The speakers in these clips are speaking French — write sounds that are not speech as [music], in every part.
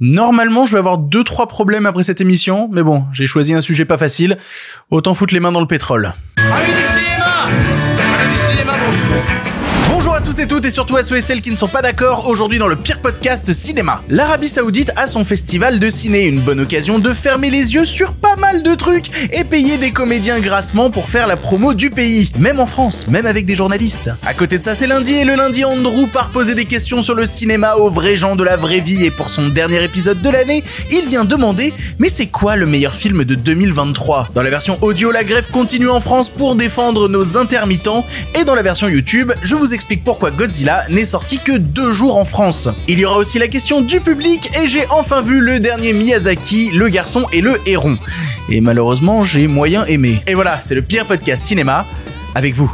Normalement, je vais avoir deux trois problèmes après cette émission, mais bon, j'ai choisi un sujet pas facile. Autant foutre les mains dans le pétrole. À tous et toutes et surtout à ceux et celles qui ne sont pas d'accord aujourd'hui dans le pire podcast cinéma. L'Arabie Saoudite a son festival de ciné, une bonne occasion de fermer les yeux sur pas mal de trucs et payer des comédiens grassement pour faire la promo du pays, même en France, même avec des journalistes. À côté de ça, c'est lundi et le lundi Andrew part poser des questions sur le cinéma aux vrais gens de la vraie vie et pour son dernier épisode de l'année, il vient demander "Mais c'est quoi le meilleur film de 2023 Dans la version audio, la grève continue en France pour défendre nos intermittents et dans la version YouTube, je vous explique pourquoi Godzilla n'est sorti que deux jours en France. Il y aura aussi la question du public et j'ai enfin vu le dernier Miyazaki, Le Garçon et le Héron. Et malheureusement, j'ai moyen aimé. Et voilà, c'est le pire podcast cinéma avec vous.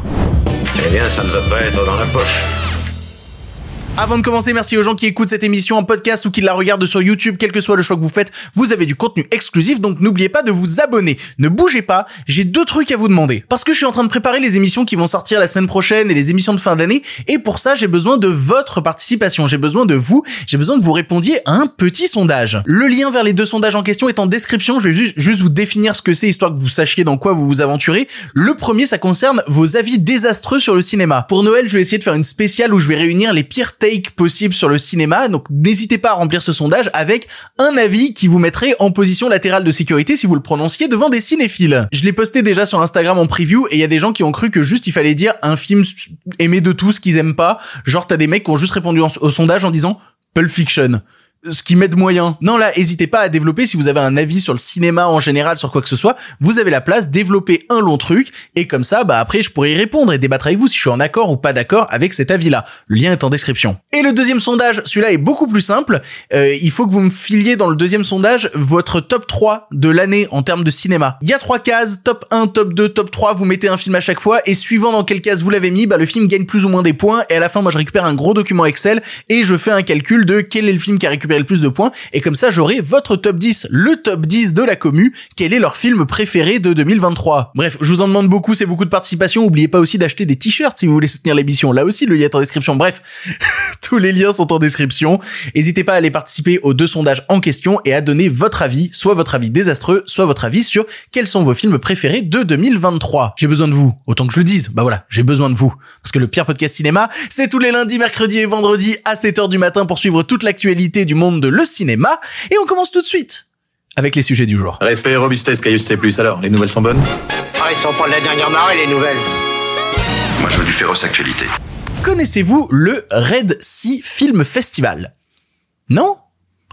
Eh bien, ça ne va pas être dans la poche. Avant de commencer, merci aux gens qui écoutent cette émission en podcast ou qui la regardent sur YouTube, quel que soit le choix que vous faites, vous avez du contenu exclusif, donc n'oubliez pas de vous abonner. Ne bougez pas, j'ai deux trucs à vous demander. Parce que je suis en train de préparer les émissions qui vont sortir la semaine prochaine et les émissions de fin d'année, et pour ça j'ai besoin de votre participation, j'ai besoin de vous, j'ai besoin que vous répondiez à un petit sondage. Le lien vers les deux sondages en question est en description, je vais juste, vous définir ce que c'est, histoire que vous sachiez dans quoi vous vous aventurez. Le premier, ça concerne vos avis désastreux sur le cinéma. Pour Noël, je vais essayer de faire une spéciale où je vais réunir les pires possible sur le cinéma. Donc n'hésitez pas à remplir ce sondage avec un avis qui vous mettrait en position latérale de sécurité si vous le prononciez devant des cinéphiles. Je l'ai posté déjà sur Instagram en preview et il y a des gens qui ont cru que juste il fallait dire un film aimé de tous qu'ils aiment pas. Genre t'as des mecs qui ont juste répondu au sondage en disant Pulp Fiction ce qui m'aide moyen. Non, là, hésitez pas à développer si vous avez un avis sur le cinéma en général, sur quoi que ce soit. Vous avez la place, développer un long truc, et comme ça, bah après, je pourrais y répondre et débattre avec vous si je suis en accord ou pas d'accord avec cet avis-là. Le lien est en description. Et le deuxième sondage, celui-là est beaucoup plus simple. Euh, il faut que vous me filiez dans le deuxième sondage votre top 3 de l'année en termes de cinéma. Il y a trois cases, top 1, top 2, top 3, vous mettez un film à chaque fois, et suivant dans quelle case vous l'avez mis, bah le film gagne plus ou moins des points, et à la fin, moi je récupère un gros document Excel, et je fais un calcul de quel est le film qui a récupéré le plus de points, et comme ça j'aurai votre top 10, le top 10 de la commu, quel est leur film préféré de 2023. Bref, je vous en demande beaucoup, c'est beaucoup de participation, oubliez pas aussi d'acheter des t-shirts si vous voulez soutenir l'émission, là aussi le lien est en description, bref, [laughs] tous les liens sont en description, n'hésitez pas à aller participer aux deux sondages en question et à donner votre avis, soit votre avis désastreux, soit votre avis sur quels sont vos films préférés de 2023. J'ai besoin de vous, autant que je le dise, bah voilà, j'ai besoin de vous, parce que le pire podcast cinéma, c'est tous les lundis, mercredis et vendredis à 7h du matin pour suivre toute l'actualité du monde de le cinéma. Et on commence tout de suite avec les sujets du jour. Respect et robustesse, Caius C+. Alors, les nouvelles sont bonnes? Ah, ils sont pas de la dernière marée, les nouvelles. Moi, je veux du féroce actualité. Connaissez-vous le Red Sea Film Festival? Non?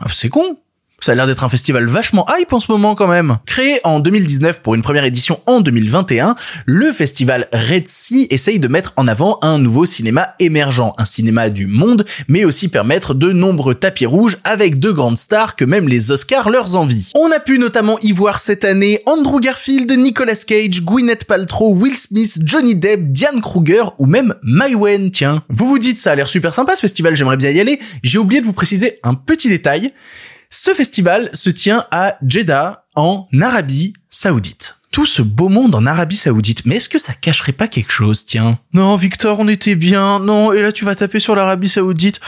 Ah, C'est con ça a l'air d'être un festival vachement hype en ce moment quand même. Créé en 2019 pour une première édition en 2021, le festival Red Sea essaye de mettre en avant un nouveau cinéma émergent, un cinéma du monde, mais aussi permettre de nombreux tapis rouges avec de grandes stars que même les Oscars leur envient. On a pu notamment y voir cette année Andrew Garfield, Nicolas Cage, Gwyneth Paltrow, Will Smith, Johnny Depp, Diane Kruger ou même Maïwen, tiens. Vous vous dites ça a l'air super sympa ce festival, j'aimerais bien y aller. J'ai oublié de vous préciser un petit détail. Ce festival se tient à Jeddah, en Arabie Saoudite tout ce beau monde en Arabie Saoudite. Mais est-ce que ça cacherait pas quelque chose, tiens Non, Victor, on était bien. Non, et là tu vas taper sur l'Arabie Saoudite.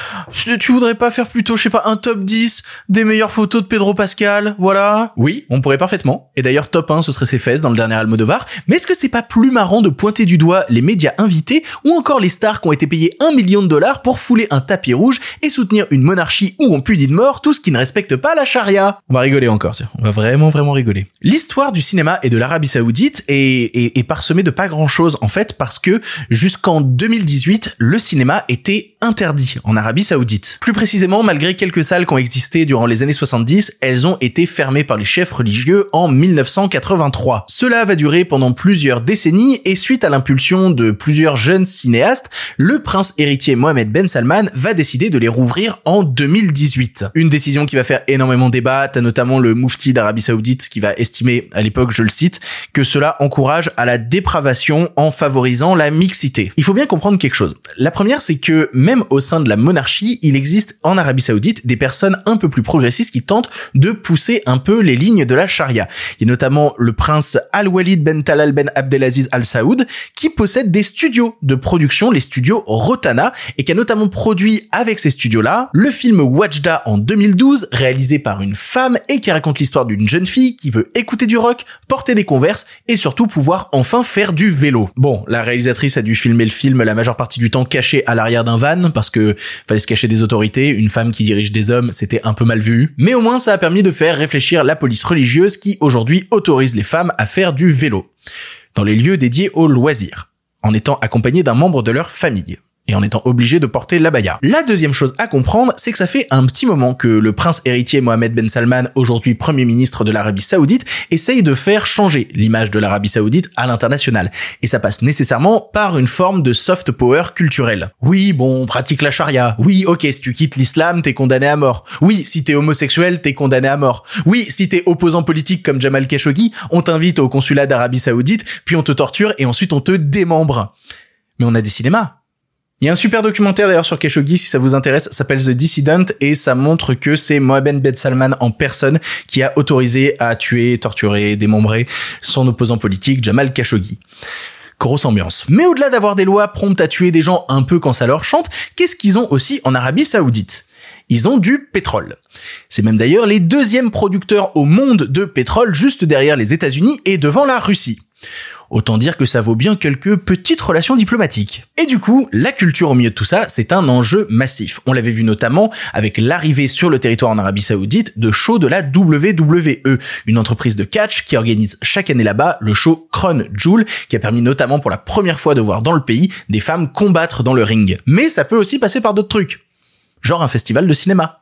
Tu voudrais pas faire plutôt, je sais pas, un top 10 des meilleures photos de Pedro Pascal, voilà Oui, on pourrait parfaitement. Et d'ailleurs, top 1, ce serait ses fesses dans le dernier Almodovar. Mais est-ce que c'est pas plus marrant de pointer du doigt les médias invités ou encore les stars qui ont été payés un million de dollars pour fouler un tapis rouge et soutenir une monarchie où on punit de mort tout ce qui ne respecte pas la charia? On va rigoler encore, tiens. On va vraiment, vraiment rigoler. L'histoire du cinéma et de l'Arabie Saoudite est, est, de pas grand chose en fait parce que jusqu'en 2018 le cinéma était interdit en Arabie Saoudite. Plus précisément, malgré quelques salles qui ont existé durant les années 70, elles ont été fermées par les chefs religieux en 1983. Cela va durer pendant plusieurs décennies et suite à l'impulsion de plusieurs jeunes cinéastes, le prince héritier Mohamed Ben Salman va décider de les rouvrir en 2018. Une décision qui va faire énormément débat, notamment le Mufti d'Arabie Saoudite qui va estimer à l'époque, je le cite, que cela encourage à la dépravation en favorisant la mixité. Il faut bien comprendre quelque chose. La première, c'est que même au sein de la monarchie, il existe en Arabie Saoudite des personnes un peu plus progressistes qui tentent de pousser un peu les lignes de la charia. Il y a notamment le prince Al-Walid Ben Talal Ben Abdelaziz Al Saoud qui possède des studios de production, les studios Rotana, et qui a notamment produit avec ces studios-là le film Wajda en 2012, réalisé par une femme et qui raconte l'histoire d'une jeune fille qui veut écouter du rock, porter des et surtout pouvoir enfin faire du vélo. Bon, la réalisatrice a dû filmer le film la majeure partie du temps caché à l'arrière d'un van parce que fallait se cacher des autorités, une femme qui dirige des hommes, c'était un peu mal vu, mais au moins ça a permis de faire réfléchir la police religieuse qui aujourd'hui autorise les femmes à faire du vélo dans les lieux dédiés aux loisirs, en étant accompagnées d'un membre de leur famille et en étant obligé de porter l'abaya. La deuxième chose à comprendre, c'est que ça fait un petit moment que le prince héritier Mohamed Ben Salman, aujourd'hui premier ministre de l'Arabie Saoudite, essaye de faire changer l'image de l'Arabie Saoudite à l'international. Et ça passe nécessairement par une forme de soft power culturel. Oui, bon, on pratique la charia. Oui, ok, si tu quittes l'islam, t'es condamné à mort. Oui, si t'es homosexuel, t'es condamné à mort. Oui, si t'es opposant politique comme Jamal Khashoggi, on t'invite au consulat d'Arabie Saoudite, puis on te torture et ensuite on te démembre. Mais on a des cinémas. Il y a un super documentaire d'ailleurs sur Khashoggi si ça vous intéresse, s'appelle The Dissident et ça montre que c'est Mohamed Ben Salman en personne qui a autorisé à tuer, torturer, démembrer son opposant politique Jamal Khashoggi. Grosse ambiance. Mais au-delà d'avoir des lois promptes à tuer des gens un peu quand ça leur chante, qu'est-ce qu'ils ont aussi en Arabie Saoudite? Ils ont du pétrole. C'est même d'ailleurs les deuxièmes producteurs au monde de pétrole juste derrière les États-Unis et devant la Russie. Autant dire que ça vaut bien quelques petites relations diplomatiques. Et du coup, la culture au milieu de tout ça, c'est un enjeu massif. On l'avait vu notamment avec l'arrivée sur le territoire en Arabie Saoudite de shows de la WWE, une entreprise de catch qui organise chaque année là-bas le show Crown Jewel, qui a permis notamment pour la première fois de voir dans le pays des femmes combattre dans le ring. Mais ça peut aussi passer par d'autres trucs. Genre un festival de cinéma.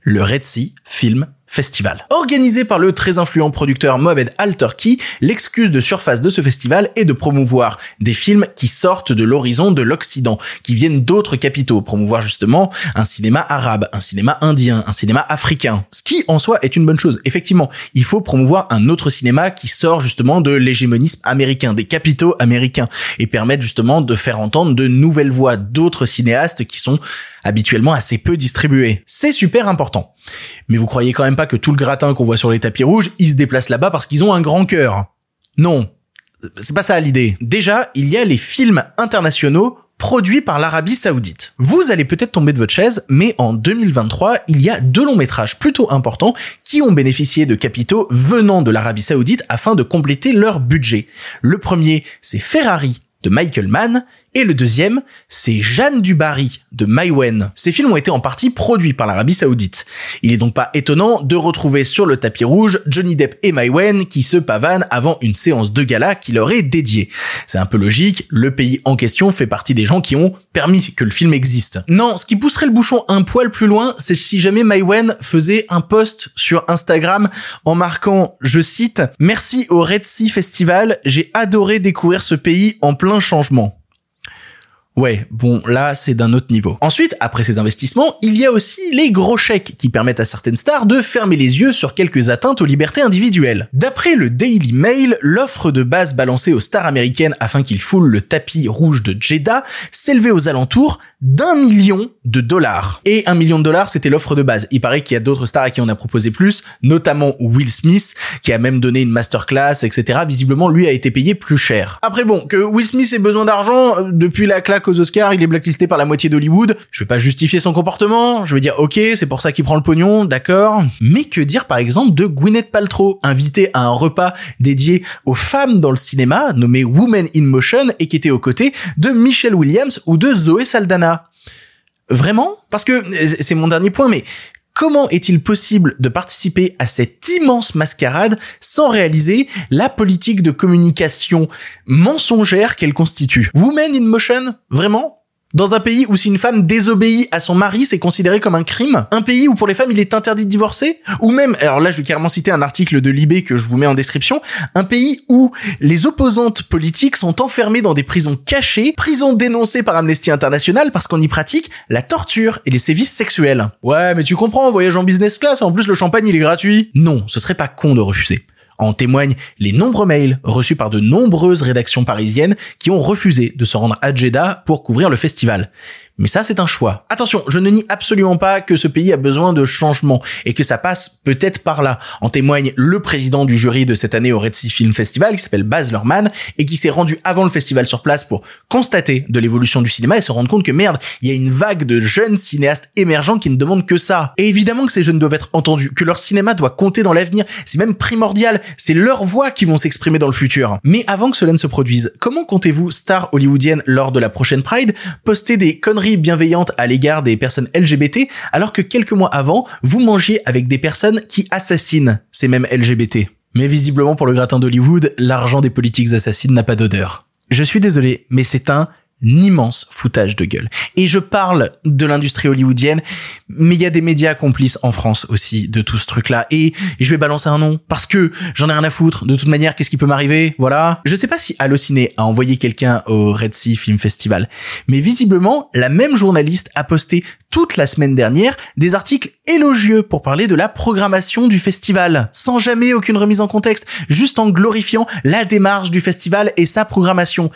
Le Red Sea Film Festival. Organisé par le très influent producteur Mohamed Al-Turki, l'excuse de surface de ce festival est de promouvoir des films qui sortent de l'horizon de l'Occident, qui viennent d'autres capitaux, promouvoir justement un cinéma arabe, un cinéma indien, un cinéma africain, ce qui en soi est une bonne chose. Effectivement, il faut promouvoir un autre cinéma qui sort justement de l'hégémonisme américain, des capitaux américains, et permettre justement de faire entendre de nouvelles voix d'autres cinéastes qui sont habituellement assez peu distribués. C'est super important. Mais vous croyez quand même pas que tout le gratin qu'on voit sur les tapis rouges, ils se déplacent là-bas parce qu'ils ont un grand cœur. Non. C'est pas ça l'idée. Déjà, il y a les films internationaux produits par l'Arabie Saoudite. Vous allez peut-être tomber de votre chaise, mais en 2023, il y a deux longs métrages plutôt importants qui ont bénéficié de capitaux venant de l'Arabie Saoudite afin de compléter leur budget. Le premier, c'est Ferrari de Michael Mann et le deuxième, c'est Jeanne du Barry de Maïwen. Ces films ont été en partie produits par l'Arabie Saoudite. Il est donc pas étonnant de retrouver sur le tapis rouge Johnny Depp et Maïwen qui se pavanent avant une séance de gala qui leur est dédiée. C'est un peu logique, le pays en question fait partie des gens qui ont permis que le film existe. Non, ce qui pousserait le bouchon un poil plus loin, c'est si jamais Maïwen faisait un post sur Instagram en marquant, je cite, Merci au Red Sea Festival, j'ai adoré découvrir ce pays en plein changement. Ouais, bon, là, c'est d'un autre niveau. Ensuite, après ces investissements, il y a aussi les gros chèques qui permettent à certaines stars de fermer les yeux sur quelques atteintes aux libertés individuelles. D'après le Daily Mail, l'offre de base balancée aux stars américaines afin qu'ils foulent le tapis rouge de Jeddah s'élevait aux alentours d'un million de dollars. Et un million de dollars, c'était l'offre de base. Il paraît qu'il y a d'autres stars à qui on a proposé plus, notamment Will Smith, qui a même donné une masterclass, etc. Visiblement, lui a été payé plus cher. Après bon, que Will Smith ait besoin d'argent, euh, depuis la claque aux Oscars, il est blacklisté par la moitié d'Hollywood. Je vais pas justifier son comportement, je vais dire ok, c'est pour ça qu'il prend le pognon, d'accord. Mais que dire par exemple de Gwyneth Paltrow, invitée à un repas dédié aux femmes dans le cinéma, nommé Women in Motion, et qui était aux côtés de Michelle Williams ou de Zoé Saldana? Vraiment? Parce que c'est mon dernier point, mais Comment est-il possible de participer à cette immense mascarade sans réaliser la politique de communication mensongère qu'elle constitue? Women in Motion? Vraiment? Dans un pays où si une femme désobéit à son mari, c'est considéré comme un crime? Un pays où pour les femmes, il est interdit de divorcer? Ou même, alors là je vais carrément citer un article de Libé que je vous mets en description, un pays où les opposantes politiques sont enfermées dans des prisons cachées, prisons dénoncées par Amnesty International parce qu'on y pratique la torture et les sévices sexuels. Ouais, mais tu comprends, voyage en business class, en plus le champagne il est gratuit. Non, ce serait pas con de refuser. En témoignent les nombreux mails reçus par de nombreuses rédactions parisiennes qui ont refusé de se rendre à Jeddah pour couvrir le festival. Mais ça, c'est un choix. Attention, je ne nie absolument pas que ce pays a besoin de changement et que ça passe peut-être par là. En témoigne le président du jury de cette année au Red Sea Film Festival qui s'appelle Baz Luhrmann et qui s'est rendu avant le festival sur place pour constater de l'évolution du cinéma et se rendre compte que merde, il y a une vague de jeunes cinéastes émergents qui ne demandent que ça. Et évidemment que ces jeunes doivent être entendus, que leur cinéma doit compter dans l'avenir. C'est même primordial. C'est leurs voix qui vont s'exprimer dans le futur. Mais avant que cela ne se produise, comment comptez-vous, star hollywoodienne lors de la prochaine Pride, poster des conneries bienveillante à l'égard des personnes LGBT, alors que quelques mois avant, vous mangiez avec des personnes qui assassinent ces mêmes LGBT. Mais visiblement pour le gratin d'Hollywood, l'argent des politiques assassines n'a pas d'odeur. Je suis désolé, mais c'est un immense foutage de gueule. Et je parle de l'industrie hollywoodienne, mais il y a des médias complices en France aussi de tout ce truc-là. Et je vais balancer un nom parce que j'en ai rien à foutre. De toute manière, qu'est-ce qui peut m'arriver? Voilà. Je sais pas si Allociné a envoyé quelqu'un au Red Sea Film Festival, mais visiblement, la même journaliste a posté toute la semaine dernière des articles élogieux pour parler de la programmation du festival, sans jamais aucune remise en contexte, juste en glorifiant la démarche du festival et sa programmation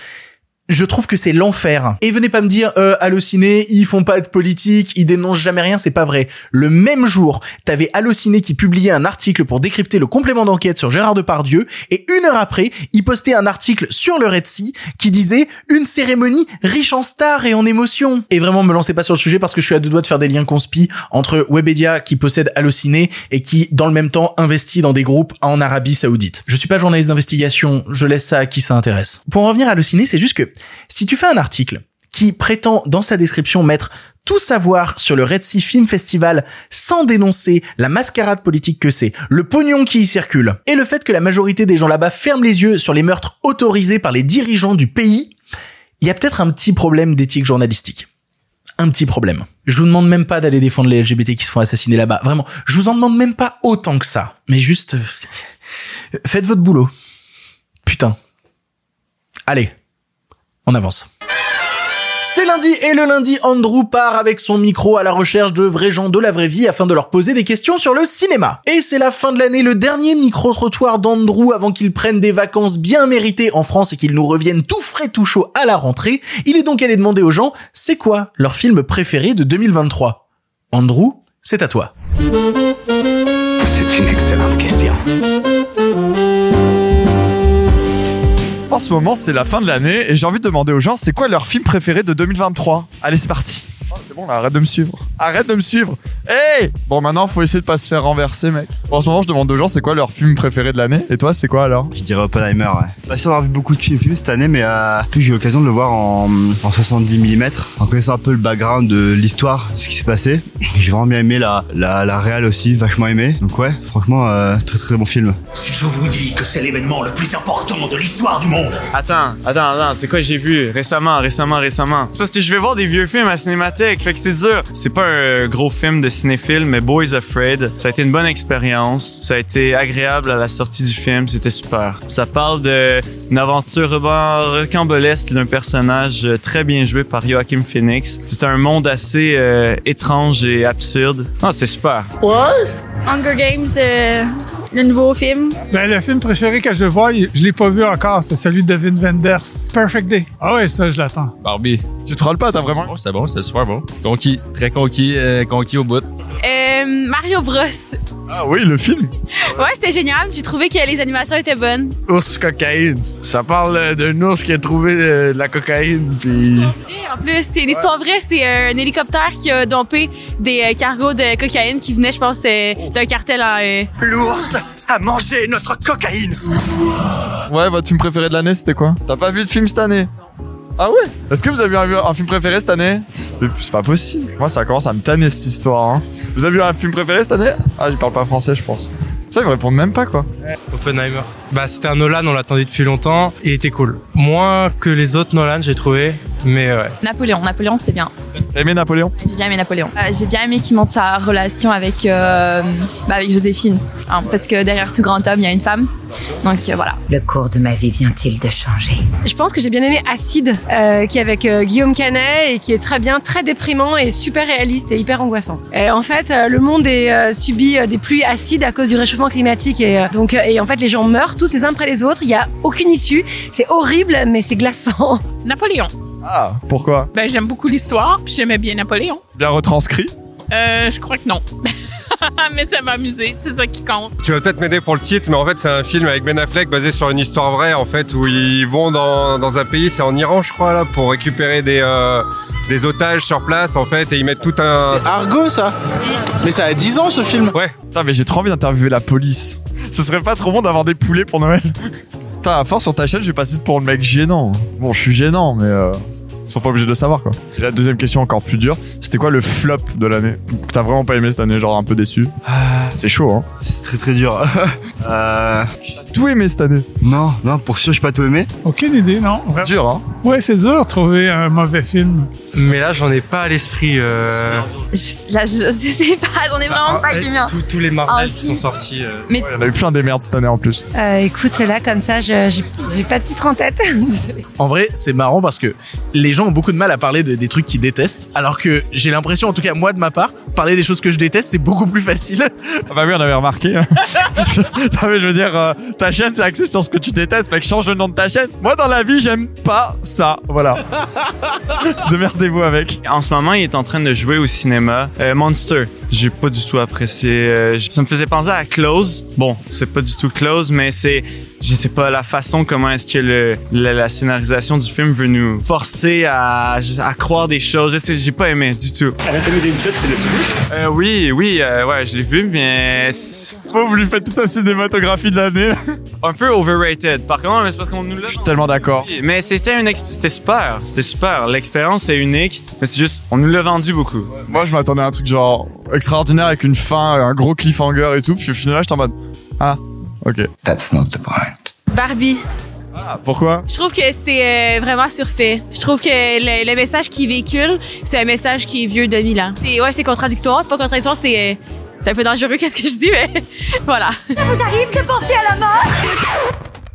je trouve que c'est l'enfer. Et venez pas me dire, euh, Allociné, ils font pas de politique, ils dénoncent jamais rien, c'est pas vrai. Le même jour, t'avais Allociné qui publiait un article pour décrypter le complément d'enquête sur Gérard Depardieu, et une heure après, il postait un article sur le Red Sea qui disait une cérémonie riche en stars et en émotions. Et vraiment, me lancez pas sur le sujet parce que je suis à deux doigts de faire des liens conspi entre Webedia qui possède Allociné et qui, dans le même temps, investit dans des groupes en Arabie Saoudite. Je suis pas journaliste d'investigation, je laisse ça à qui ça intéresse. Pour en revenir à Allociné, c'est juste que si tu fais un article qui prétend dans sa description mettre tout savoir sur le Red Sea Film Festival sans dénoncer la mascarade politique que c'est, le pognon qui y circule, et le fait que la majorité des gens là-bas ferment les yeux sur les meurtres autorisés par les dirigeants du pays, il y a peut-être un petit problème d'éthique journalistique. Un petit problème. Je vous demande même pas d'aller défendre les LGBT qui se font assassiner là-bas. Vraiment, je vous en demande même pas autant que ça. Mais juste, euh, faites votre boulot. Putain. Allez, on avance. C'est lundi et le lundi, Andrew part avec son micro à la recherche de vrais gens de la vraie vie afin de leur poser des questions sur le cinéma. Et c'est la fin de l'année, le dernier micro-trottoir d'Andrew avant qu'il prenne des vacances bien méritées en France et qu'il nous revienne tout frais tout chaud à la rentrée. Il est donc allé demander aux gens, c'est quoi leur film préféré de 2023 Andrew, c'est à toi. C'est une excellente question. En ce moment, c'est la fin de l'année et j'ai envie de demander aux gens c'est quoi leur film préféré de 2023 Allez, c'est parti. Oh, c'est bon, là, arrête de me suivre. Arrête de me suivre. Hey Bon, maintenant, faut essayer de pas se faire renverser, mec. Bon, en ce moment, je demande aux gens c'est quoi leur film préféré de l'année? Et toi, c'est quoi alors? Je dirais Oppenheimer, ouais. Pas sûr d'avoir vu beaucoup de films cette année, mais euh, plus j'ai eu l'occasion de le voir en, en 70 mm, en connaissant un peu le background de l'histoire, de ce qui s'est passé. [laughs] J'ai vraiment bien aimé la, la, la réal aussi, vachement aimé. Donc ouais, franchement, euh, très très bon film. Si je vous dis que c'est l'événement le plus important de l'histoire du monde, Attends, attends, attends, c'est quoi j'ai vu récemment, récemment, récemment? Parce que je vais voir des vieux films à Fait que c'est dur. C'est pas un gros film de cinéphile, mais Boys Afraid, ça a été une bonne expérience. Ça a été agréable à la sortie du film, c'était super. Ça parle d'une aventure rocambolesque d'un personnage très bien joué par Joachim Phoenix. C'est un monde assez euh, étrange et absurde. Non, c'était super. Hunger Games, euh, le nouveau film? Ben, le film préféré que je vois, je l'ai pas vu encore, c'est celui de Vin Wenders. Perfect Day. Ah ouais, ça, je l'attends. Barbie. Tu trolles pas, t'as vraiment? Oh, c'est bon, c'est super bon. Conquis, très conquis, euh, conquis au bout. Euh, Mario Bros. Ah oui, le film. Ouais, c'était génial. J'ai trouvé que les animations étaient bonnes. Ours cocaïne. Ça parle euh, d'un ours qui a trouvé euh, de la cocaïne, puis... En plus, c'est une histoire vraie. C'est euh, un hélicoptère qui a dompé des euh, cargos de cocaïne qui venaient, je pense, euh, d'un cartel en... euh, l'ours a mangé notre cocaïne. Ouais, votre film préféré de l'année, c'était quoi? T'as pas vu de film cette année? Ah ouais Est-ce que vous avez vu un, film préféré cette année Mais C'est pas possible. Moi, ça commence à me tanner cette histoire. Hein. Vous avez vu un film préféré cette année? Ah, il parle pas français, je pense. Ça, ils me répondent même pas, quoi. Oppenheimer. Bah, c'était un Nolan, on l'attendait depuis longtemps. Il était cool. Moins que les autres Nolan, j'ai trouvé. Mais ouais. Napoléon, Napoléon c'était bien. T'as aimé Napoléon J'ai bien aimé Napoléon. Euh, j'ai bien aimé qu'il montre sa relation avec, euh, bah, avec Joséphine. Hein, parce que derrière tout grand homme, il y a une femme. Donc euh, voilà. Le cours de ma vie vient-il de changer? Je pense que j'ai bien aimé Acide, euh, qui est avec euh, Guillaume Canet et qui est très bien, très déprimant et super réaliste et hyper angoissant. Et en fait, euh, le monde est euh, subit euh, des pluies acides à cause du réchauffement climatique et euh, donc euh, et en fait les gens meurent tous les uns après les autres. Il y a aucune issue. C'est horrible, mais c'est glaçant. Napoléon. Ah, pourquoi? Ben, j'aime beaucoup l'histoire, puis j'aimais bien Napoléon. Bien retranscrit? Euh, je crois que non. [laughs] mais ça m'a amusé, c'est ça qui compte. Tu vas peut-être m'aider pour le titre, mais en fait c'est un film avec Ben Affleck basé sur une histoire vraie en fait où ils vont dans, dans un pays, c'est en Iran je crois là, pour récupérer des euh, des otages sur place en fait et ils mettent tout un. C'est Argo ça Mais ça a 10 ans ce film Ouais. Putain, mais j'ai trop envie d'interviewer la police. Ce serait pas trop bon d'avoir des poulets pour Noël. Putain, à force sur ta chaîne, je vais passer pour le mec gênant. Bon, je suis gênant, mais euh, ils sont pas obligés de le savoir quoi. Et la deuxième question encore plus dure, c'était quoi le flop de l'année Que T'as vraiment pas aimé cette année, genre un peu déçu C'est chaud, hein C'est très très dur. [laughs] euh... Tout aimé cette année Non, non, pour sûr, j'ai pas tout aimé. Aucune idée, non. C'est dur, hein Ouais, c'est dur de trouver un mauvais film. Mais là, j'en ai pas à l'esprit. Euh... Je- là, je, je sais pas, j'en ai vraiment pas qui vient. Tous- tous les Marvel qui sont sortis. euh, Mais Il y en a eu plein des merdes cette année en plus. Euh, écoute, là comme ça, j'ai pas de titre en tête. [laughs] En vrai, c'est marrant parce que les gens ont beaucoup de mal à parler de- des trucs qu'ils détestent, alors que j'ai l'impression, en tout cas moi de ma part, parler des choses que je déteste, c'est beaucoup plus facile. Ah bah oui, on avait remarqué. [laughs] non mais je veux dire, euh, ta chaîne c'est axé sur ce que tu détestes, mec, change le nom de ta chaîne. Moi dans la vie, j'aime pas ça. Voilà. [laughs] En ce moment, il est en train de jouer au cinéma. Euh, Monster, j'ai pas du tout apprécié. Euh, ça me faisait penser à Close. Bon, c'est pas du tout Close, mais c'est, je sais pas, la façon comment est-ce que le, la, la scénarisation du film veut nous forcer à, à croire des choses. Je sais, j'ai pas aimé du tout. Anatomie d'une chute, c'est le vu Euh, oui, oui, euh, ouais, je l'ai vu, mais c'est Vous lui faites toute sa cinématographie de l'année. un peu overrated. Par contre, mais c'est parce qu'on nous l'a. Je suis tellement d'accord. Mais c'était une c'était super, c'était super. L'expérience est unique, mais c'est juste, on nous l'a vendu beaucoup. Moi, je m'attendais à un truc genre extraordinaire avec une fin, un gros cliffhanger et tout. Puis au final, j'étais en mode ah, ok. That's not the point. Barbie. Ah, pourquoi? Je trouve que c'est euh, vraiment surfait. Je trouve que le, le message qu'il véhicule, c'est un message qui est vieux de mille ans. C'est ouais, c'est contradictoire, pas contradictoire, c'est euh, c'est un peu dangereux [laughs] qu'est-ce que je dis mais [laughs] voilà. Ça vous arrive que penser à la mort?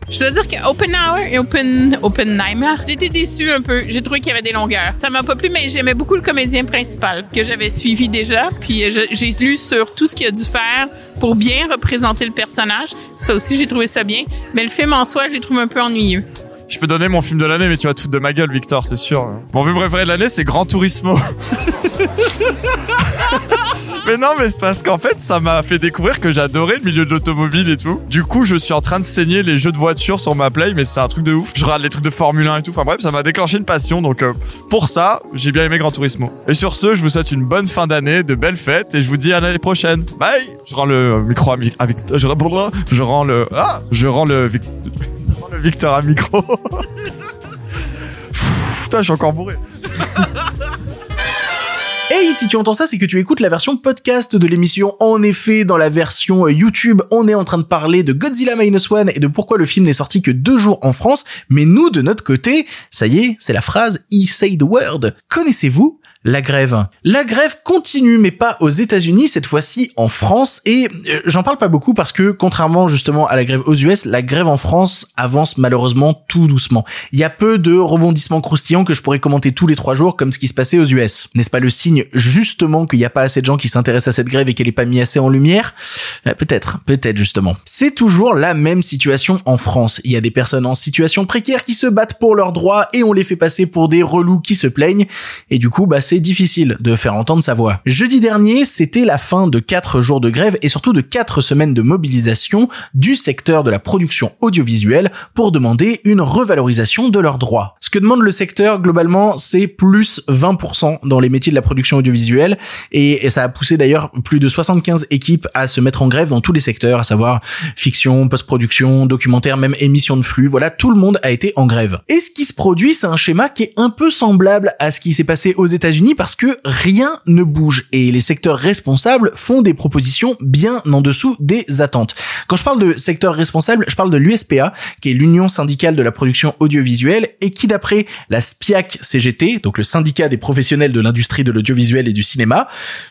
Je dois dire que Oppenheimer et Open, Oppenheimer, j'étais déçue un peu. J'ai trouvé qu'il y avait des longueurs. Ça m'a pas plu, mais j'aimais beaucoup le comédien principal que j'avais suivi déjà. Puis euh, j'ai lu sur tout ce qu'il a dû faire pour bien représenter le personnage. Ça aussi, j'ai trouvé ça bien. Mais le film en soi, je l'ai trouvé un peu ennuyeux. Je peux donner mon film de l'année, mais tu vas te foutre de ma gueule, Victor, c'est sûr. Mon film préféré de l'année, c'est Gran Turismo. [laughs] [laughs] mais non, mais c'est parce qu'en fait, ça m'a fait découvrir que j'adorais le milieu de l'automobile et tout. Du coup, je suis en train de saigner les jeux de voiture sur ma play, mais c'est un truc de ouf. Je rate les trucs de Formule 1 et tout. Enfin bref, ça m'a déclenché une passion. Donc euh, pour ça, j'ai bien aimé Gran Turismo. Et sur ce, je vous souhaite une bonne fin d'année, de belles fêtes, et je vous dis à l'année prochaine. Bye. Je rends le micro à mi- avec. Je, rends le. Ah, je rends le. [laughs] Je rends le Victor à micro. [laughs] Putain, je suis encore bourré. Hey, si tu entends ça, c'est que tu écoutes la version podcast de l'émission. En effet, dans la version euh, YouTube, on est en train de parler de Godzilla Minus One et de pourquoi le film n'est sorti que deux jours en France. Mais nous, de notre côté, ça y est, c'est la phrase He say the word. Connaissez-vous la grève. La grève continue, mais pas aux États-Unis, cette fois-ci en France. Et euh, j'en parle pas beaucoup parce que, contrairement justement à la grève aux US, la grève en France avance malheureusement tout doucement. Il y a peu de rebondissements croustillants que je pourrais commenter tous les trois jours, comme ce qui se passait aux US. N'est-ce pas le signe justement qu'il n'y a pas assez de gens qui s'intéressent à cette grève et qu'elle est pas mise assez en lumière? Euh, Peut-être, peut-être justement. C'est toujours la même situation en France. Il y a des personnes en situation précaire qui se battent pour leurs droits et on les fait passer pour des relous qui se plaignent. Et du coup, bah c'est difficile de faire entendre sa voix. Jeudi dernier, c'était la fin de quatre jours de grève et surtout de quatre semaines de mobilisation du secteur de la production audiovisuelle pour demander une revalorisation de leurs droits. Ce que demande le secteur globalement, c'est plus 20% dans les métiers de la production audiovisuelle et, ça a poussé d'ailleurs plus de 75 équipes à se mettre en grève grève dans tous les secteurs, à savoir fiction, post-production, documentaire, même émission de flux. Voilà, tout le monde a été en grève. Et ce qui se produit, c'est un schéma qui est un peu semblable à ce qui s'est passé aux États-Unis parce que rien ne bouge et les secteurs responsables font des propositions bien en dessous des attentes. Quand je parle de secteur responsable, je parle de l'USPA, qui est l'Union syndicale de la production audiovisuelle et qui, d'après la SPIAC CGT, donc le syndicat des professionnels de l'industrie de l'audiovisuel et du cinéma,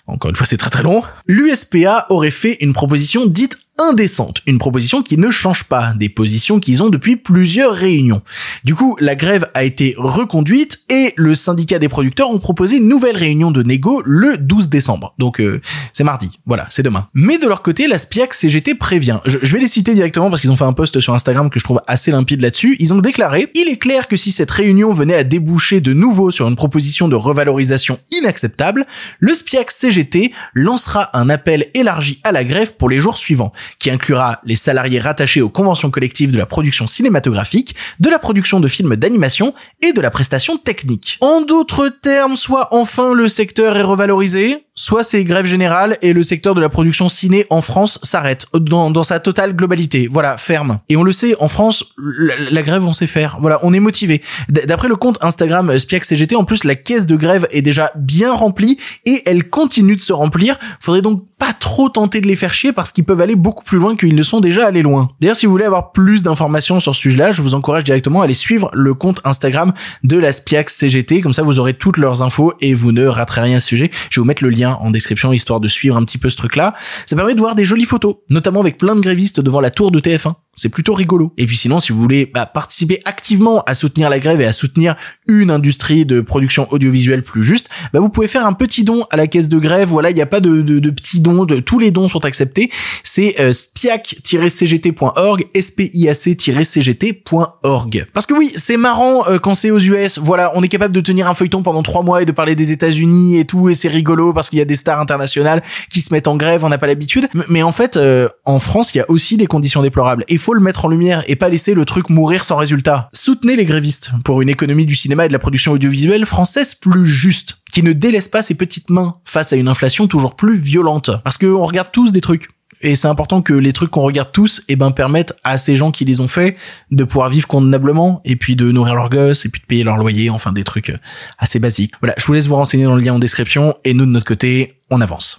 encore une fois c'est très très long, l'USPA aurait fait une proposition dite indécente, une proposition qui ne change pas des positions qu'ils ont depuis plusieurs réunions. Du coup, la grève a été reconduite et le syndicat des producteurs ont proposé une nouvelle réunion de négo le 12 décembre. Donc euh, c'est mardi, voilà, c'est demain. Mais de leur côté, la SPIAC CGT prévient. Je, vais les citer directement parce qu'ils ont fait un post sur Instagram que je trouve assez limpide là-dessus. Ils ont déclaré "Il est clair que si cette réunion venait à déboucher de nouveau sur une proposition de revalorisation inacceptable, le SPIAC CGT lancera un appel élargi à la grève pour les jours suivants qui inclura les salariés rattachés aux conventions collectives de la production cinématographique, de la production de films d'animation et de la prestation technique. En d'autres termes, soit enfin le secteur est revalorisé, soit c'est grève générale et le secteur de la production ciné en France s'arrête dans, sa totale globalité. Voilà, ferme. Et on le sait, en France, la, grève on sait faire. Voilà, on est motivé. D'après le compte Instagram Spiac CGT, en plus la caisse de grève est déjà bien remplie et elle continue de se remplir. Faudrait donc pas trop tenter de les faire chier parce qu'ils peuvent aller beaucoup plus loin qu'ils ne sont déjà allés loin. D'ailleurs, si vous voulez avoir plus d'informations sur ce sujet-là, je vous encourage directement à aller suivre le compte Instagram de la Spiac CGT. Comme ça, vous aurez toutes leurs infos et vous ne raterez rien à ce sujet. Je vais vous mettre le lien en description histoire de suivre un petit peu ce truc-là. Ça permet de voir des jolies photos, notamment avec plein de grévistes devant la tour de TF1. C'est plutôt rigolo. Et puis sinon, si vous voulez bah, participer activement à soutenir la grève et à soutenir une industrie de production audiovisuelle plus juste, bah, vous pouvez faire un petit don à la caisse de grève. Voilà, il n'y a pas de, de, de petits dons, de, tous les dons sont acceptés. C'est euh, spiac-cgt.org, spiac-cgt.org. Parce que oui, c'est marrant euh, quand c'est aux US. Voilà, on est capable de tenir un feuilleton pendant trois mois et de parler des États-Unis et tout, et c'est rigolo parce qu'il y a des stars internationales qui se mettent en grève, on n'a pas l'habitude. Mais en fait, euh, en France, il y a aussi des conditions déplorables. Faut le mettre en lumière et pas laisser le truc mourir sans résultat. Soutenez les grévistes pour une économie du cinéma et de la production audiovisuelle française plus juste, qui ne délaisse pas ses petites mains face à une inflation toujours plus violente. Parce qu'on regarde tous des trucs. Et c'est important que les trucs qu'on regarde tous, eh ben, permettent à ces gens qui les ont faits de pouvoir vivre convenablement et puis de nourrir leurs gosses et puis de payer leur loyer, enfin des trucs euh, assez basiques. Voilà, je vous laisse vous renseigner dans le lien en description et nous de notre côté, on avance.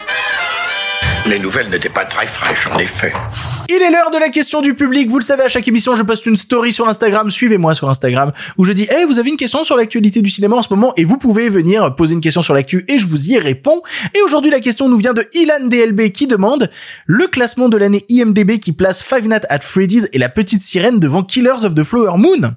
Les nouvelles n'étaient pas très fraîches, en effet. Il est l'heure de la question du public. Vous le savez, à chaque émission, je poste une story sur Instagram. Suivez-moi sur Instagram où je dis, hey, vous avez une question sur l'actualité du cinéma en ce moment? Et vous pouvez venir poser une question sur l'actu et je vous y réponds. Et aujourd'hui, la question nous vient de Ilan DLB qui demande le classement de l'année IMDB qui place Five Nights at Freddy's et la petite sirène devant Killers of the Flower Moon.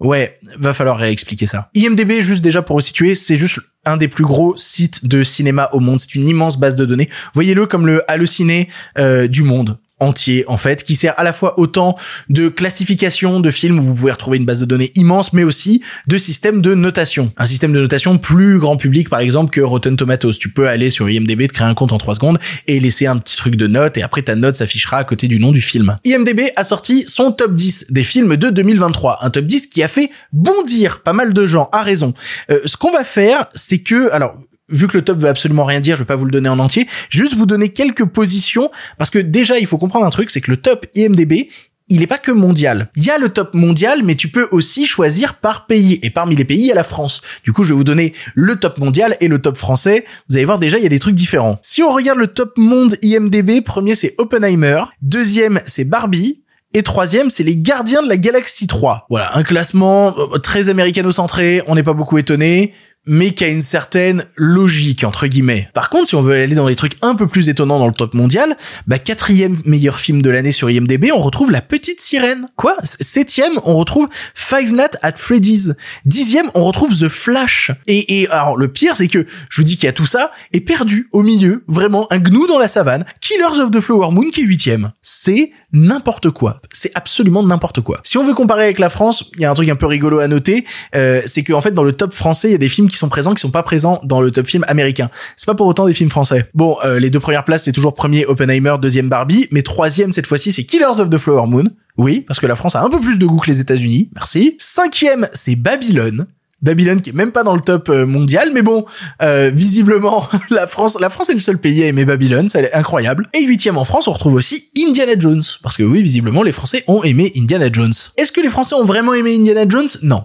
Ouais, va falloir réexpliquer ça. IMDB, juste déjà pour vous situer, c'est juste un des plus gros sites de cinéma au monde. C'est une immense base de données. Voyez-le comme le Allociné euh, du monde entier en fait qui sert à la fois autant de classification de films où vous pouvez retrouver une base de données immense mais aussi de système de notation. Un système de notation plus grand public par exemple que Rotten Tomatoes. Tu peux aller sur IMDb te créer un compte en 3 secondes et laisser un petit truc de notes et après ta note s'affichera à côté du nom du film. IMDb a sorti son top 10 des films de 2023 un top 10 qui a fait bondir pas mal de gens à raison. Euh, ce qu'on va faire c'est que alors vu que le top veut absolument rien dire, je vais pas vous le donner en entier, juste vous donner quelques positions parce que déjà il faut comprendre un truc, c'est que le top IMDb il est pas que mondial. Il y a le top mondial, mais tu peux aussi choisir par pays. Et parmi les pays, il y a la France. Du coup, je vais vous donner le top mondial et le top français. Vous allez voir déjà, il y a des trucs différents. Si on regarde le top monde IMDB, premier c'est Oppenheimer, deuxième c'est Barbie, et troisième, c'est les Gardiens de la Galaxie 3. Voilà, un classement euh, très américano-centré, on n'est pas beaucoup étonné, mais qui a une certaine logique, entre guillemets. Par contre, si on veut aller dans les trucs un peu plus étonnants dans le top mondial, bah quatrième meilleur film de l'année sur IMDb, on retrouve La Petite Sirène. Quoi? Septième, on retrouve Five Nights at Freddy's. Dixième, on retrouve The Flash. Et, et alors, le pire, c'est que je vous dis qu'il y a tout ça, et perdu au milieu, vraiment, un gnou dans la savane, Killers of the Flower Moon qui est huitième. C'est n'importe quoi. C'est absolument n'importe quoi. Si on veut comparer avec la France, il y a un truc un peu rigolo à noter, euh, c'est qu'en fait dans le top français, il y a des films qui sont présents qui sont pas présents dans le top film américain. C'est pas pour autant des films français. Bon, euh, les deux premières places c'est toujours premier Oppenheimer, deuxième Barbie, mais troisième cette fois-ci c'est Killers of the Flower Moon. Oui, parce que la France a un peu plus de goût que les États-Unis. Merci. Cinquième, c'est Babylone. Babylone qui est même pas dans le top euh, mondial, mais bon, euh, visiblement [laughs] la France, la France est le seul pays à aimer Babylone, c'est incroyable. Et huitième en France, on retrouve aussi Indiana Jones, parce que oui, visiblement les Français ont aimé Indiana Jones. Est-ce que les Français ont vraiment aimé Indiana Jones? Non.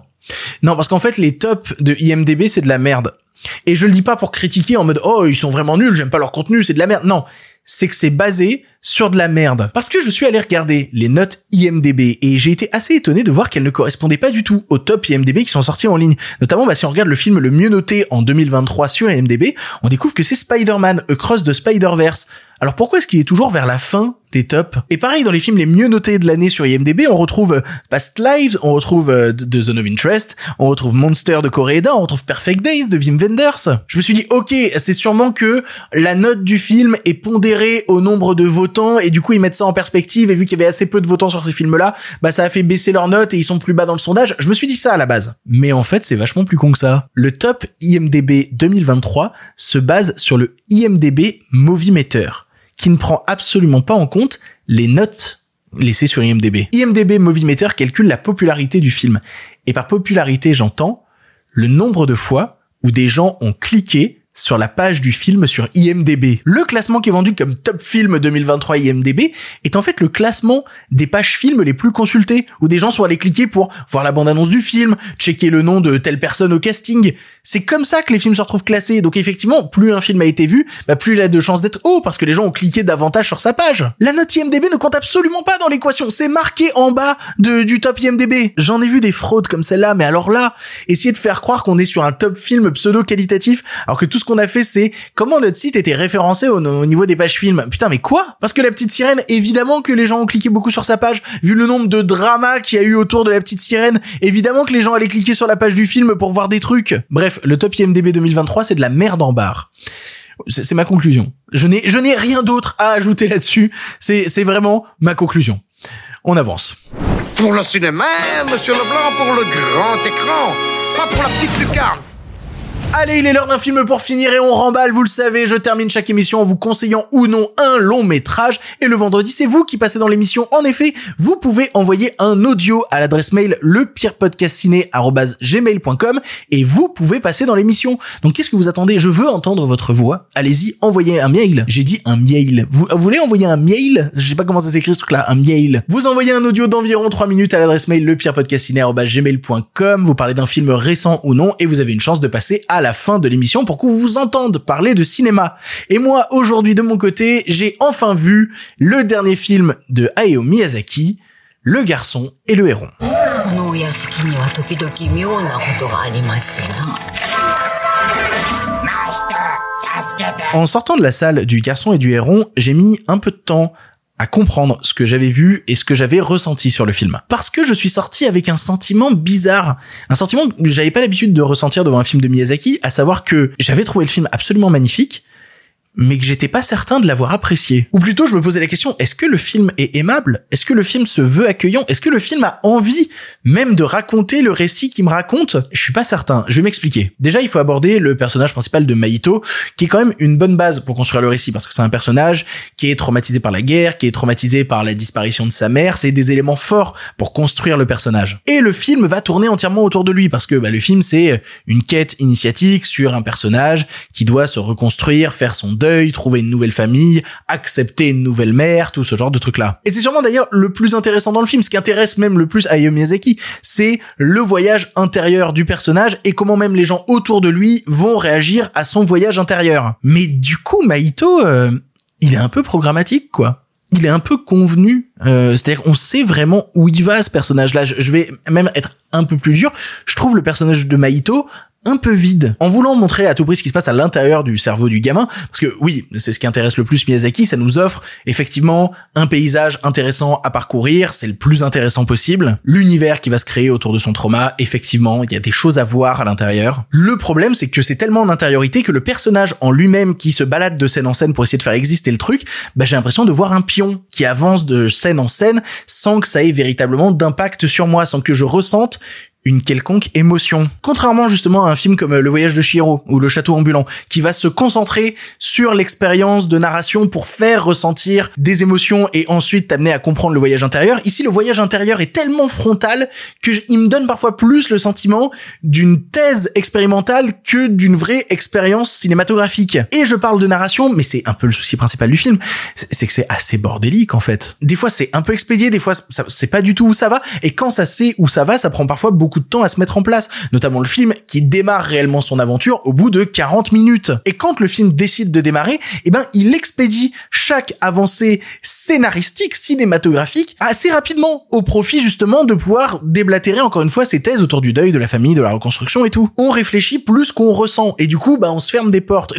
Non, parce qu'en fait les tops de IMDb c'est de la merde. Et je le dis pas pour critiquer en mode oh ils sont vraiment nuls, j'aime pas leur contenu, c'est de la merde. Non, c'est que c'est basé sur de la merde. Parce que je suis allé regarder les notes IMDB et j'ai été assez étonné de voir qu'elles ne correspondaient pas du tout aux top IMDB qui sont sortis en ligne. Notamment, bah, si on regarde le film le mieux noté en 2023 sur IMDB, on découvre que c'est Spider-Man Across the Spider-Verse. Alors pourquoi est-ce qu'il est toujours vers la fin des tops? Et pareil, dans les films les mieux notés de l'année sur IMDb, on retrouve euh, Past Lives, on retrouve euh, The Zone of Interest, on retrouve Monster de Koreeda, on retrouve Perfect Days de Wim Wenders. Je me suis dit, ok, c'est sûrement que la note du film est pondérée au nombre de votants et du coup ils mettent ça en perspective et vu qu'il y avait assez peu de votants sur ces films-là, bah ça a fait baisser leur note et ils sont plus bas dans le sondage. Je me suis dit ça à la base. Mais en fait, c'est vachement plus con que ça. Le top IMDb 2023 se base sur le IMDb Movie Meter qui ne prend absolument pas en compte les notes laissées sur IMDb. IMDb Movie Meter calcule la popularité du film. Et par popularité, j'entends le nombre de fois où des gens ont cliqué sur la page du film sur IMDB. Le classement qui est vendu comme top film 2023 IMDB est en fait le classement des pages films les plus consultées, où des gens sont allés cliquer pour voir la bande-annonce du film, checker le nom de telle personne au casting. C'est comme ça que les films se retrouvent classés. Donc effectivement, plus un film a été vu, bah plus il a de chances d'être haut, parce que les gens ont cliqué davantage sur sa page. La note IMDB ne compte absolument pas dans l'équation. C'est marqué en bas de, du top IMDB. J'en ai vu des fraudes comme celle-là, mais alors là, essayer de faire croire qu'on est sur un top film pseudo-qualitatif, alors que tout ce qu'on a fait, c'est comment notre site était référencé au, au, niveau des pages films. Putain, mais quoi? Parce que la petite sirène, évidemment que les gens ont cliqué beaucoup sur sa page, vu le nombre de dramas qu'il y a eu autour de la petite sirène, évidemment que les gens allaient cliquer sur la page du film pour voir des trucs. Bref, le top IMDb 2023, c'est de la merde en barre. C'est ma conclusion. Je n'ai, je n'ai rien d'autre à ajouter là-dessus. C'est, c'est vraiment ma conclusion. On avance. Pour le cinéma, monsieur Leblanc, pour le grand écran, pas pour la petite lucarne. Allez, il est l'heure d'un film pour finir et on remballe, vous le savez, je termine chaque émission en vous conseillant ou non un long métrage et le vendredi c'est vous qui passez dans l'émission. En effet, vous pouvez envoyer un audio à l'adresse mail lepirepodcastciné@gmail.com et vous pouvez passer dans l'émission. Donc qu'est-ce que vous attendez? Je veux entendre votre voix. Allez-y, envoyez un mail. J'ai dit un mail. Vous, voulez envoyer un mail? Je sais pas comment ça s'écrit ce truc-là, un mail. Vous envoyez un audio d'environ 3 minutes à l'adresse mail lepirepodcastciné@gmail.com. Vous parlez d'un film récent ou non et vous avez une chance de passer à la fin de l'émission pour qu'on vous entende parler de cinéma. Et moi, aujourd'hui, de mon côté, j'ai enfin vu le dernier film de Hayao Miyazaki, Le garçon et le héron. En sortant de la salle du garçon et du héron, j'ai mis un peu de temps à comprendre ce que j'avais vu et ce que j'avais ressenti sur le film. Parce que je suis sorti avec un sentiment bizarre. Un sentiment que j'avais pas l'habitude de ressentir devant un film de Miyazaki, à savoir que j'avais trouvé le film absolument magnifique, mais que j'étais pas certain de l'avoir apprécié. Ou plutôt, je me posais la question, est-ce que le film est aimable? Est-ce que le film se veut accueillant? Est-ce que le film a envie même de raconter le récit qu'il me raconte? Je suis pas certain. Je vais m'expliquer. Déjà, il faut aborder le personnage principal de Maito, qui est quand même une bonne base pour construire le récit, parce que c'est un personnage qui est traumatisé par la guerre, qui est traumatisé par la disparition de sa mère. C'est des éléments forts pour construire le personnage. Et le film va tourner entièrement autour de lui, parce que bah, le film, c'est une quête initiatique sur un personnage qui doit se reconstruire, faire son deuil, trouver une nouvelle famille, accepter une nouvelle mère, tout ce genre de trucs là. Et c'est sûrement d'ailleurs le plus intéressant dans le film, ce qui intéresse même le plus Hayao Miyazaki, c'est le voyage intérieur du personnage et comment même les gens autour de lui vont réagir à son voyage intérieur. Mais du coup, Maito, euh, il est un peu programmatique, quoi il est un peu convenu. Euh, C'est-à-dire qu'on sait vraiment où il va ce personnage-là. Je vais même être un peu plus dur. Je trouve le personnage de Maito un peu vide. En voulant montrer à tout prix ce qui se passe à l'intérieur du cerveau du gamin, parce que oui, c'est ce qui intéresse le plus Miyazaki, ça nous offre effectivement un paysage intéressant à parcourir, c'est le plus intéressant possible. L'univers qui va se créer autour de son trauma, effectivement, il y a des choses à voir à l'intérieur. Le problème, c'est que c'est tellement en intériorité que le personnage en lui-même qui se balade de scène en scène pour essayer de faire exister le truc, bah, j'ai l'impression de voir un pion qui avance de scène en scène sans que ça ait véritablement d'impact sur moi, sans que je ressente une quelconque émotion. Contrairement justement à un film comme euh, Le Voyage de Chihiro ou Le Château ambulant, qui va se concentrer sur l'expérience de narration pour faire ressentir des émotions et ensuite t'amener à comprendre le voyage intérieur. Ici, le voyage intérieur est tellement frontal que il me donne parfois plus le sentiment d'une thèse expérimentale que d'une vraie expérience cinématographique. Et je parle de narration, mais c'est un peu le souci principal du film, c'est que c'est assez bordélique en fait. Des fois c'est un peu expédié, des fois c'est pas du tout où ça va, et quand ça sait où ça va, ça prend parfois beaucoup de temps à se mettre en place. Notamment le film qui démarre réellement son aventure au bout de 40 minutes. Et quand le film décide de démarrer, eh ben il expédie chaque avancée scénaristique, cinématographique, assez rapidement, au profit justement de pouvoir déblatérer encore une fois ses thèses autour du deuil, de la famille, de la reconstruction et tout. On réfléchit plus qu'on ressent, et du coup, bah on se ferme des portes.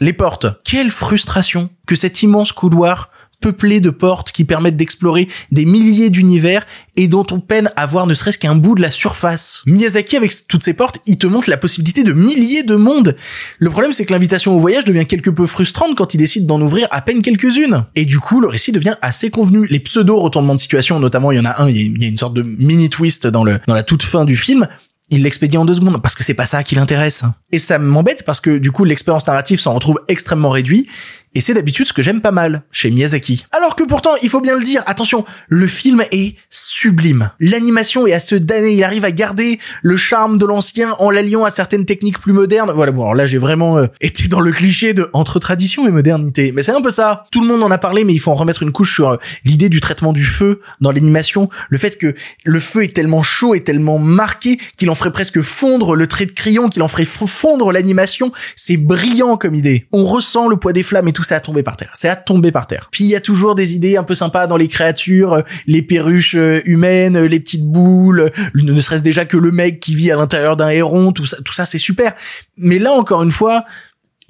Les portes. Quelle frustration que cet immense couloir peuplé de portes qui permettent d'explorer des milliers d'univers et dont on peine à voir ne serait-ce qu'un bout de la surface. Miyazaki, avec toutes ces portes, il te montre la possibilité de milliers de mondes. Le problème, c'est que l'invitation au voyage devient quelque peu frustrante quand il décide d'en ouvrir à peine quelques-unes. Et du coup, le récit devient assez convenu. Les pseudo-retournements de situation, notamment, il y en a un, il y a- une sorte de mini-twist dans le, dans la toute fin du film, il l'expédie en deux secondes parce que c'est pas ça qui l'intéresse. Et ça m'embête parce que du coup l'expérience narrative s'en retrouve extrêmement réduite et c'est d'habitude ce que j'aime pas mal chez Miyazaki. Alors que pourtant, il faut bien le dire, attention, le film est sublime. L'animation est à se damner, il arrive à garder le charme de l'ancien en l'alliant à certaines techniques plus modernes. Voilà, bon, alors là j'ai vraiment euh, été dans le cliché de entre tradition et modernité. Mais c'est un peu ça. Tout le monde en a parlé, mais il faut en remettre une couche sur euh, l'idée du traitement du feu dans l'animation. Le fait que le feu est tellement chaud et tellement marqué qu'il en ferait presque fondre le trait de crayon, qu'il en ferait fondre l'animation. C'est brillant comme idée. On ressent le poids des flammes et tout ça à tomber par terre. C'est à tomber par terre. Puis il y a toujours des idées un peu sympas dans les créatures, euh, les perruches euh, humaines, euh, les petites boules, ne serait-ce déjà que le mec qui vit à l'intérieur d'un héron, tout ça, tout ça c'est super. Mais là encore une fois,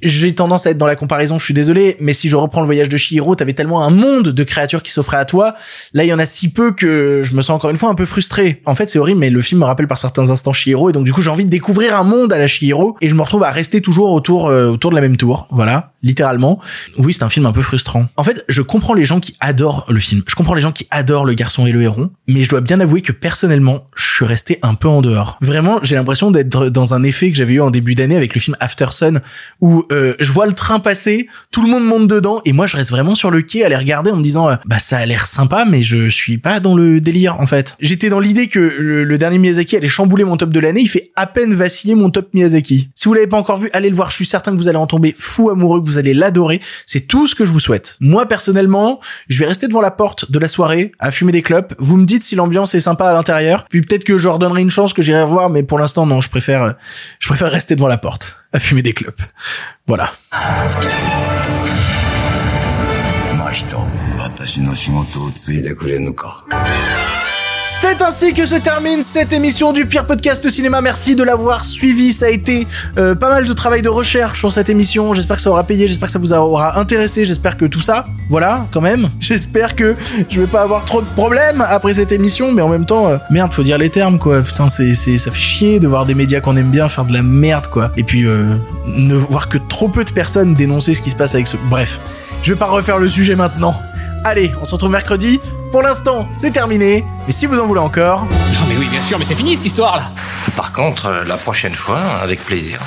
j'ai tendance à être dans la comparaison, je suis désolé, mais si je reprends le voyage de Chihiro, t'avais tellement un monde de créatures qui s'offraient à toi. Là, il y en a si peu que je me sens encore une fois un peu frustré. En fait, c'est horrible, mais le film me rappelle par certains instants Chihiro, et donc du coup, j'ai envie de découvrir un monde à la Chihiro, et je me retrouve à rester toujours autour, euh, autour de la même tour. Voilà, littéralement. Oui, c'est un film un peu frustrant. En fait, je comprends les gens qui adorent le film. Je comprends les gens qui adorent le garçon et le héron, mais je dois bien avouer que personnellement, je suis resté un peu en dehors. Vraiment, j'ai l'impression d'être dans un effet que j'avais eu en début d'année avec le film After Sun, où euh, je vois le train passer, tout le monde monte dedans, et moi je reste vraiment sur le quai à les regarder en me disant, euh, bah ça a l'air sympa, mais je suis pas dans le délire en fait. J'étais dans l'idée que le, le dernier Miyazaki allait chambouler mon top de l'année, il fait à peine vaciller mon top Miyazaki. Si vous l'avez pas encore vu, allez le voir, je suis certain que vous allez en tomber fou amoureux, que vous allez l'adorer. C'est tout ce que je vous souhaite. Moi personnellement, je vais rester devant la porte de la soirée à fumer des clopes. Vous me dites si l'ambiance est sympa à l'intérieur, puis peut-être que je leur donnerai une chance que j'irai voir, mais pour l'instant non, je préfère, euh, je préfère rester devant la porte fumer des clopes. Voilà. C'est ainsi que se termine cette émission du pire podcast cinéma. Merci de l'avoir suivi. Ça a été euh, pas mal de travail de recherche sur cette émission. J'espère que ça aura payé. J'espère que ça vous aura intéressé. J'espère que tout ça, voilà, quand même. [laughs] J'espère que je vais pas avoir trop de problèmes après cette émission. Mais en même temps, euh, merde, faut dire les termes, quoi. Putain, c'est, c'est, ça fait chier de voir des médias qu'on aime bien faire de la merde, quoi. Et puis euh, ne voir que trop peu de personnes dénoncer ce qui se passe avec ce. Bref, je vais pas refaire le sujet maintenant. Allez, on se retrouve mercredi. Pour l'instant, c'est terminé. Mais si vous en voulez encore, Non mais oui, bien sûr, mais c'est fini cette histoire là Par contre, euh, la prochaine fois, avec plaisir.